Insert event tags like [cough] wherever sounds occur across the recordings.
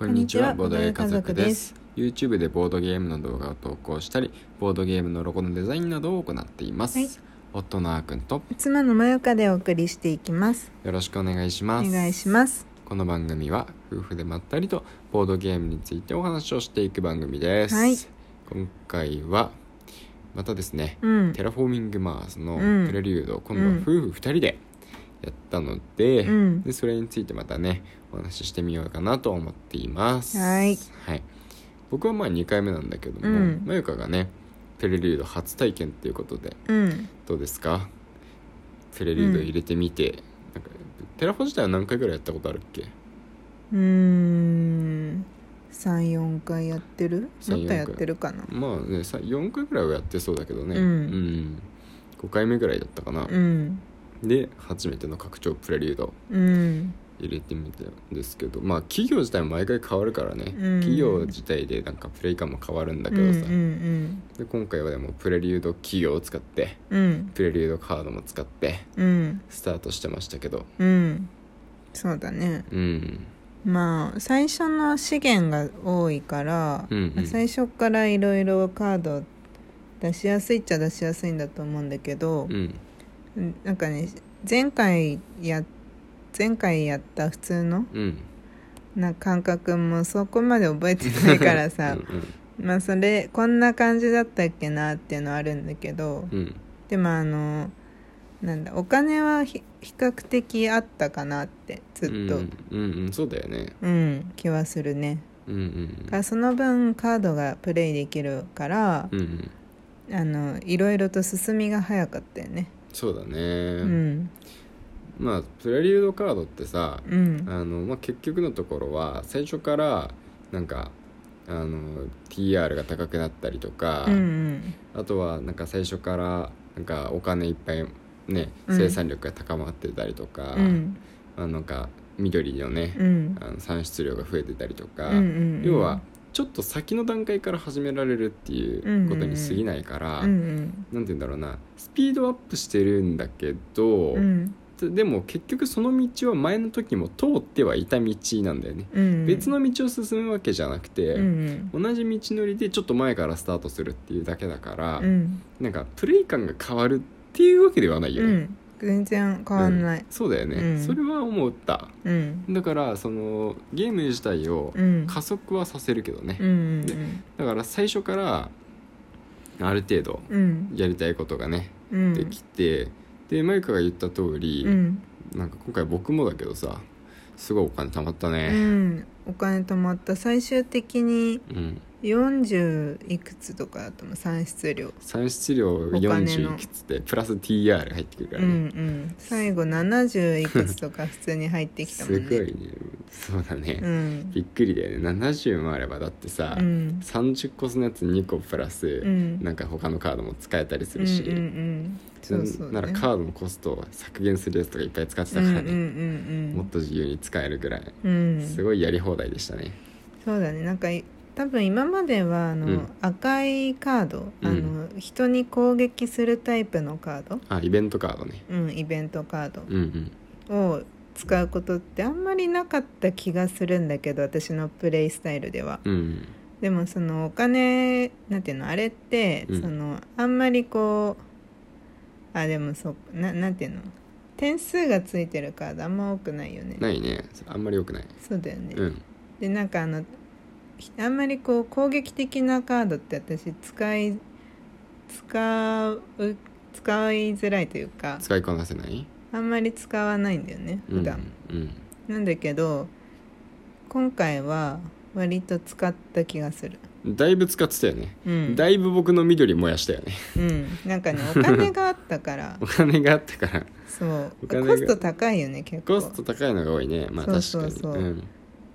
こんにちは、ボードゲー家族です。YouTube でボードゲームの動画を投稿したり、ボードゲームのロゴのデザインなどを行っています。はい夫のあーくんと妻のまよかでお送りしていきますよろしくお願いします。願いしますこの番組は夫婦でまったりとボードゲームについてお話をしていく番組です。はい今回はまたですね、うんテラフォーミングマーズのうんプレリュードを今度は夫婦2人でやったので,、うん。でそれについてまたねお話ししてみようかなと思っています。はい。はい、僕はまあ2回目なんだけども、うん。まゆかがねプレリュード初体験っていうことでうん。どうですか？プレリュード入れてみて、なんかテラフォ自体は何回ぐらいやったことあるっけ？うーん。34回やってる？3-4もっとやってるかな。まあねさ4回ぐらいはやってそうだけどね。うん。5回目ぐらいだったかな、うんで初めての拡張プレリュード。うん。入れてみたんですけどまあ企業自体も毎回変わるからね、うん。企業自体でなんかプレイ感も変わるんだけどさ、うんうんで今回はでもプレリュード企業を使ってうん。プレリュードカードも使ってうん。スタートしてましたけど。うん。そうだね。うん。まあ最初の資源が多いから、うんうん。最初からいろいろカード出しやすいっちゃ出しやすいんだと思うんだけど、うんなんかね前回や前回やった普通のうん。な感覚もそこまで覚えてないからさまあそれこんな感じだったっけなっていうのはあるんだけどうん。うんでもあのなんだお金はひ比較的あったかなってずっと、うんうんうんそうだよね。うん、気はするね。うんうん。だからその分カードがプレイできるから、うんうん。あのいろいろと進みが早かったよね。そうだね、うん。まあプレリュードカードってさうん。あの、まあ、結局のところは最初からなんかあの TR が高くなったりとか、うんうん。あとはなんか最初からなんかお金いっぱいねうん。生産力が高まってたりとか、うん。あのなんか緑のね、うん。あの産出量が増えてたりとか、うんうん。要はちょっと先の段階から始められるっていうことに過ぎないから、うんうんなんて言うんだろうな。スピードアップしてるんだけど、うん。でも結局その道は前の時も通ってはいた道なんだよね、うん。別の道を進むわけじゃなくて、うん。同じ道のりでちょっと前からスタートするっていうだけだから、うん。なんかプレイ感が変わるっていうわけではないよね、うん全然変わんない。うん。そうだよね、うん。それは思った。うん。だからそのゲーム自体をうん。加速はさせるけどね、うんうんでだから最初からある程度うん。やりたいことがね、うん。できてでマユカが言った通り、うん。なんか今回僕もだけどさすごいお金貯まったうねんお金貯まった最終的にうん、40いくつとかだと思う？産出量。産出量お金の40いくつでプラス TR が入ってくるかうんうらね、ん。最後70いくつとか普通に入ってきたもんね。すごいね。そうだね、うん。びっくりだよね。70もあればだってさ、うん。30個のやつ2個プラス、うん。なんか他のカードも使えたりするし、うんうんうん。そうそうならねカードのコストを削減するやつとかいっぱい使ってたからね、うんうんうん。もっと自由に使えるぐらい、うん。すごいやり放題でしたね。そうだね。なんかい多分今まではあの、うん。赤いカード、あの人に攻撃するタイプのカード、あイベントカードね。うん、イベントカード。うんうん。を使うことってあんまりなかった気がするんだけど私のプレイスタイルでは。うんでもそのお金なんていうのあれって、うん。そのあんまりこうあでもそうななんていうの点数がついてるカードあんま多くないよね。ないね。あんまり良くない。そうだよね、うん。でなんかあのひあんまりこう攻撃的なカードって私使い使う使いづらいというか使いこなせない？あんまり使わないんだよね普段、うんうん。なんだけど今回は割と使った気がするだいぶ使ってたよね、うん。だいぶ僕の緑燃やしたよね。うん。なんかねお金があったから。[laughs] お金があったから。そう。コスト高いよね結構。コスト高いのが多いね。まあ確かにそうそう。そううん。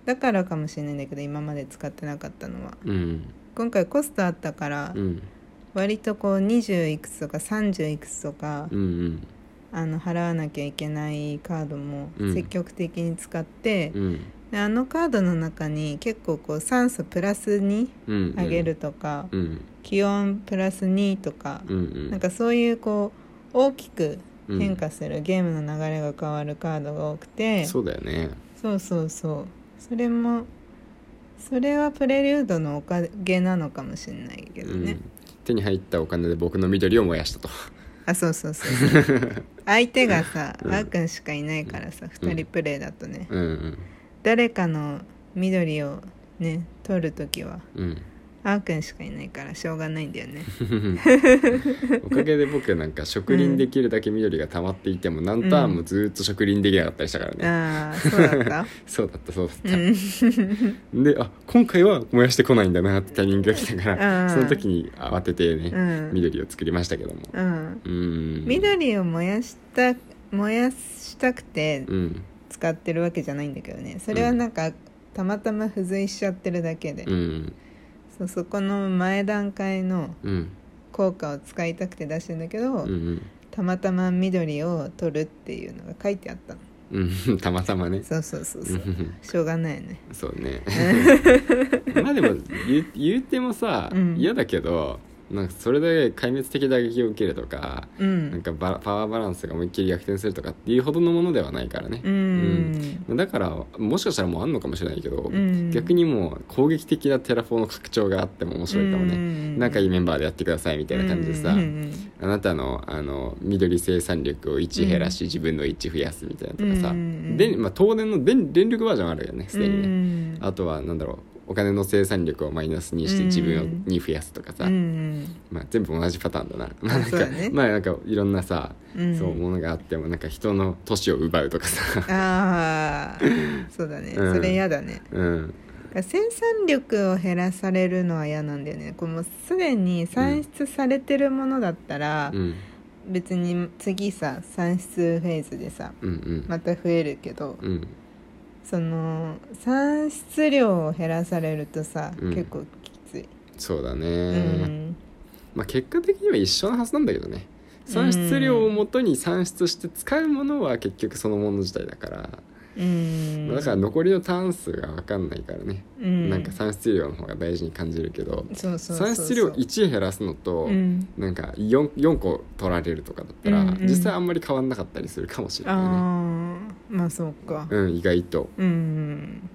だからかもしれないんだけど今まで使ってなかったのは。うん。今回コストあったから、うん。割とこう20いくつとか30いくつとか、うんうん。あの払わなきゃいけないカードもうん。積極的に使って、うんであのカードの中に結構こう酸素プラス2うん上げるとか、うん。気温プラス2とか、うんうん。なんかそういうこう大きくうん変化する、ゲームの流れが変わるカードが多くてそうだよね。そうそうそう。それもそれはプレリュードのおかげなのかもしれないけどね、うん、手に入ったお金で僕の緑を燃やしたと。あそうそうそうそう。[laughs] 相手がさ、うん。あーくんしかいないからさ2人プレイだとね、うんうん誰かの緑をね取る時はうん。あーくんしかいないからしょうがないんだよね。[laughs] おかげで僕なんか植林できるだけ緑が溜まっていても何ターンもずーっと植林できなかったりしたからね、ああ [laughs] そうだった？そうだったそうだっうた、んであ今回は燃やしてこないんだなってタイミングが来たからうん。その時に慌ててね、うん。緑を作りましたけども。うん。うん。緑を燃やした燃やしたくてうん使ってるわけじゃないんだけどね。それはなんか、たまたま付随しちゃってるだけで、うん。そうそこの前段階のうん。効果を使いたくて出してんだけど、うんうん。たまたま緑を取るっていうのが書いてあったの。うん。[laughs] たまたまね。そうそうそうそう。うん。しょうがないよね。そうね。[laughs] まあでも言う言うてもさ、うん。嫌だけどなんかそれで壊滅的打撃を受けるとか、うなんんかバラパワーバランスが思いっきり逆転するとかっていうほどのものではないからね。う、ん。だからもしかしたらもうあんのかもしれないけど、うん。逆にもう攻撃的なテラフォーの拡張があっても面白いかもね、うん。仲いいメンバーでやってくださいみたいな感じでさ、うん。うんあなたのあの緑生産力を1減らし、自分の1増やすみたいなとかさ、うん。でまあ、東電の電電力バージョンあるよねすでにね、うん。あとはなんだろうお金の生産力をマイナスにしてうん。自分をに増やすとかさ、うんまあ、全部同じパターンだな。まあなんか、まあなんかいろんなさ、うん。そうものがあってもなんか人の年を奪うとかさ。ああ [laughs] そうだね、うん。それ嫌だね。うん。生産力を減らされるのは嫌なんだよね。こうもうすでに産出されてるものだったら、うん。別に次さ産出フェーズでさうんうん。また増えるけど、うんその産出量を減らされるとさ、うん。結構きつい、そうだね、うん。まあ結果的には一緒のはずなんだけどね。産出量をもとに産出して使うものは結局そのもの自体だから、うん。だから残りのターン数が分かんないからね、うん。なんか産出量の方が大事に感じるけどそうそうそうそう。産出量1減らすのと、うん。なんか 4, 4個取られるとかだったら、うんうん。実際あんまり変わんなかったりするかもしれないね。まあそうか。うん意外と、うん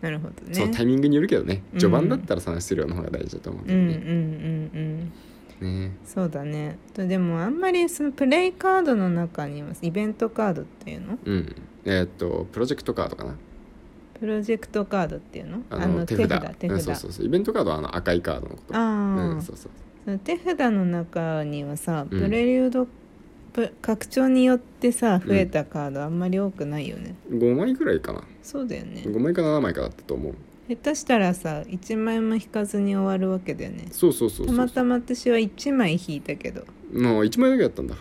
なるほどね。そのタイミングによるけどね。うん序盤だったら産出量の方が大事だと思うけうんうんどうんね、うんね。そうだね。とでもあんまりそのプレイカードの中にはイベントカードっていうの？うん。えーっとプロジェクトカードかな。プロジェクトカードっていうの？あの手札。手札うんそうそうそう。イベントカードはあの赤いカードのこと。ああ、うん、そうそう。その手札の中にはさうん。プレリュード、プ拡張によってさ増えたカードあんまり多くないよね、5枚ぐらいかな。そうだよね。5枚か7枚かだったと思う下手したらさ1枚も引かずに終わるわけだよね。そうそうそうそう。たまたま私は1枚引いたけど。もう1枚だけだったんだ。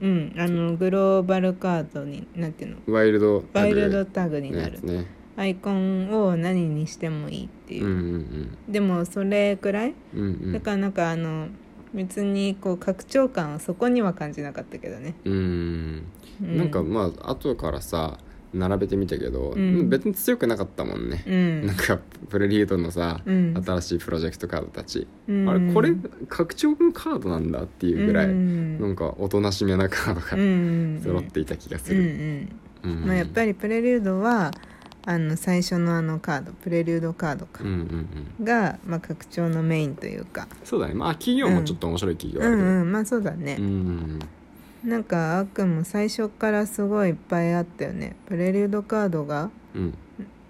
うん。あのグローバルカードになんていうの？ワイルドワイルドタグにのなる。ねアイコンを何にしてもいいっていう。う、んでもそれくらい？うんうん。うんだからなんかあの別にこう拡張感はそこには感じなかったけどね、うん。うん、なんかまあ後からさ並べてみたけど、うん。別に強くなかったもんね、うん。なんかプレリードのさ、うん。新しいプロジェクトカードたち、うん。あれこれ拡張のカードなんだっていうぐらい、うん。なんかおとなしめなカードがうん揃っていた気がする、んうん。まあ、やっぱりプレリュードはあの最初のあのカードプレリュードカードか、うんうんうん。が、まあ、拡張のメインというか。そうだね。まあ企業もちょっと面白い企業うあるけどんうんまあそうだね。う、んなんかあっくんも最初からすごいいっぱいあったよね。プレリュードカードが。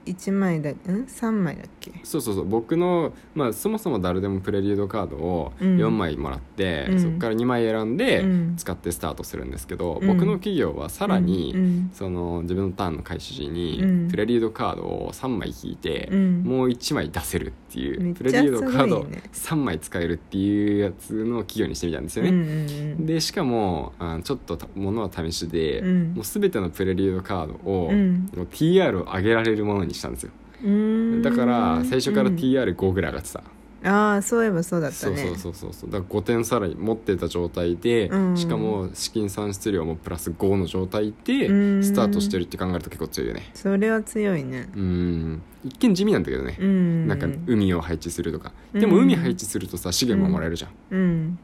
1枚だん？3枚だっけ？そうそうそう。僕の、まあ、そもそも誰でもプレリュードカードをうん。4枚もらって、うん。そこから2枚選んでうん。使ってスタートするんですけど、うん。僕の企業はさらに、うん。その自分のターンの開始時に、うん。プレリュードカードを3枚引いて、うん。もう1枚出せるっていうプレリュードカードすごいね3枚使えるっていうやつの企業にしてみたんですよね、んでしかもあちょっとたものは試しで、うん。もう全てのプレリュードカードを、うん。もう TR を上げられるものにしたんですよ。うん。だから最初からうん TR5 ぐらい上がってた、ああそういえばそうだったね。そうそうそうそうそう。だから5点さらに持ってた状態で、うん。しかも資金産出量もプラス5の状態でうん。スタートしてるって考えると結構強いよね。それは強いね。うん。一見地味なんだけどね、うん。なんか海を配置するとか。うん。でも海配置するとさ資源ももらえるじゃん、うん。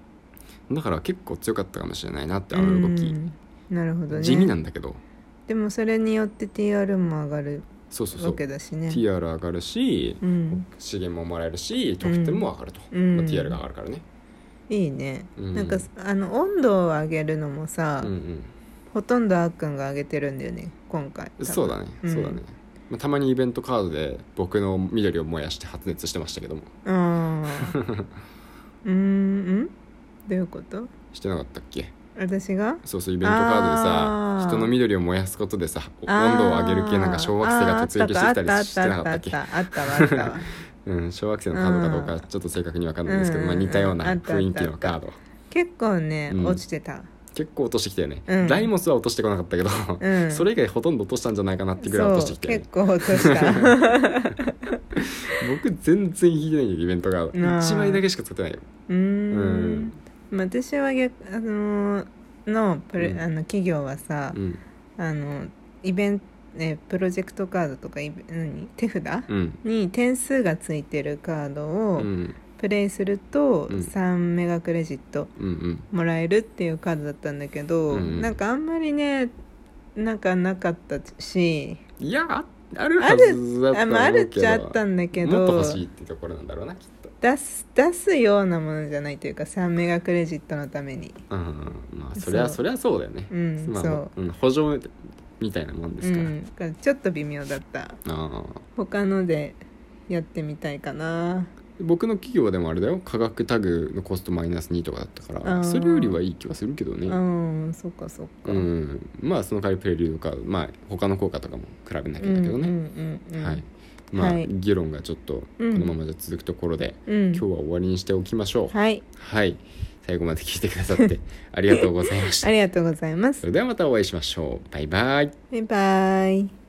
だから結構強かったかもしれないなってあの動き、うん。なるほどね。地味なんだけど。でもそれによって TR も上がるそうそうそう。わけだしね。TR 上がるし、うん。資源ももらえるし得点も上がると、うん。まあ、TR が上がるからね。いいね、うん。なんかあの温度を上げるのもさ、うんほとんどあっくんが上げてるんだよね今回。うんそうだね、うん。そうだね、まあ、たまにイベントカードで僕の緑を燃やして発熱してましたけども。ああ [laughs] うーんん？どういうこと？してなかったっけ？私が？そうそうイベントカードであー。さ人の緑を燃やすことでさあー温度を上げる系なんか小惑星が突撃してきたりしてなかったっけ？あったあったあったあったあったわ。[laughs] うん、小惑星のカードかどうかちょっと正確に分かんないですけど、うんまあ、似たような雰囲気のカード。結構ね、うん落ちてた。結構落としてきたよね、うん。ライモスは落としてこなかったけど、うん。それ以外ほとんど落としたんじゃないかなってぐらい落としてきたよね結構落とした。[laughs] 僕全然引いてないよイベントカード。あ。ー1枚だけしか使ってないよ。うん私は逆あのーのプレ、うん。あの企業はさ、うん。あのイベントねプロジェクトカードとかイベ何？手札、うん。に点数がついてるカードをうん。プレイするとうん。3メガクレジットもらえるっていうカードだったんだけど、うんうん。なんかあんまりねなんかなかったし。いやああるはあずだとあ,、思まあ、あるっちゃあどったんだけもっとど欲しいってところなんだろうなきっと出す出すようなものじゃないというか3メガクレジットのために。うんうんまあそりゃそうそりゃそうだよね、うんまあそう。うん、補助みたいなもんですから、うん、だからちょっと微妙だった。ああ。他のでやってみたいかな。僕の企業でもあれだよ。価格タグのコストマイナス2とかだったかあーらそれよりはいい気はするけどうねんそっかそっか。うん。まあその代わりプレリュードカードまあ他の効果とかも比べなきゃだけどね、うんうんうんうん。はいまあ、はい。議論がちょっとこうん。のままじゃ続くところで、うん。今日は終わりにしておきましょう。はい。はい。最後まで聞いてくださってありがとうございました。[laughs] ありがとうございます。それではまたお会いしましょう。バイバイ。バイバイ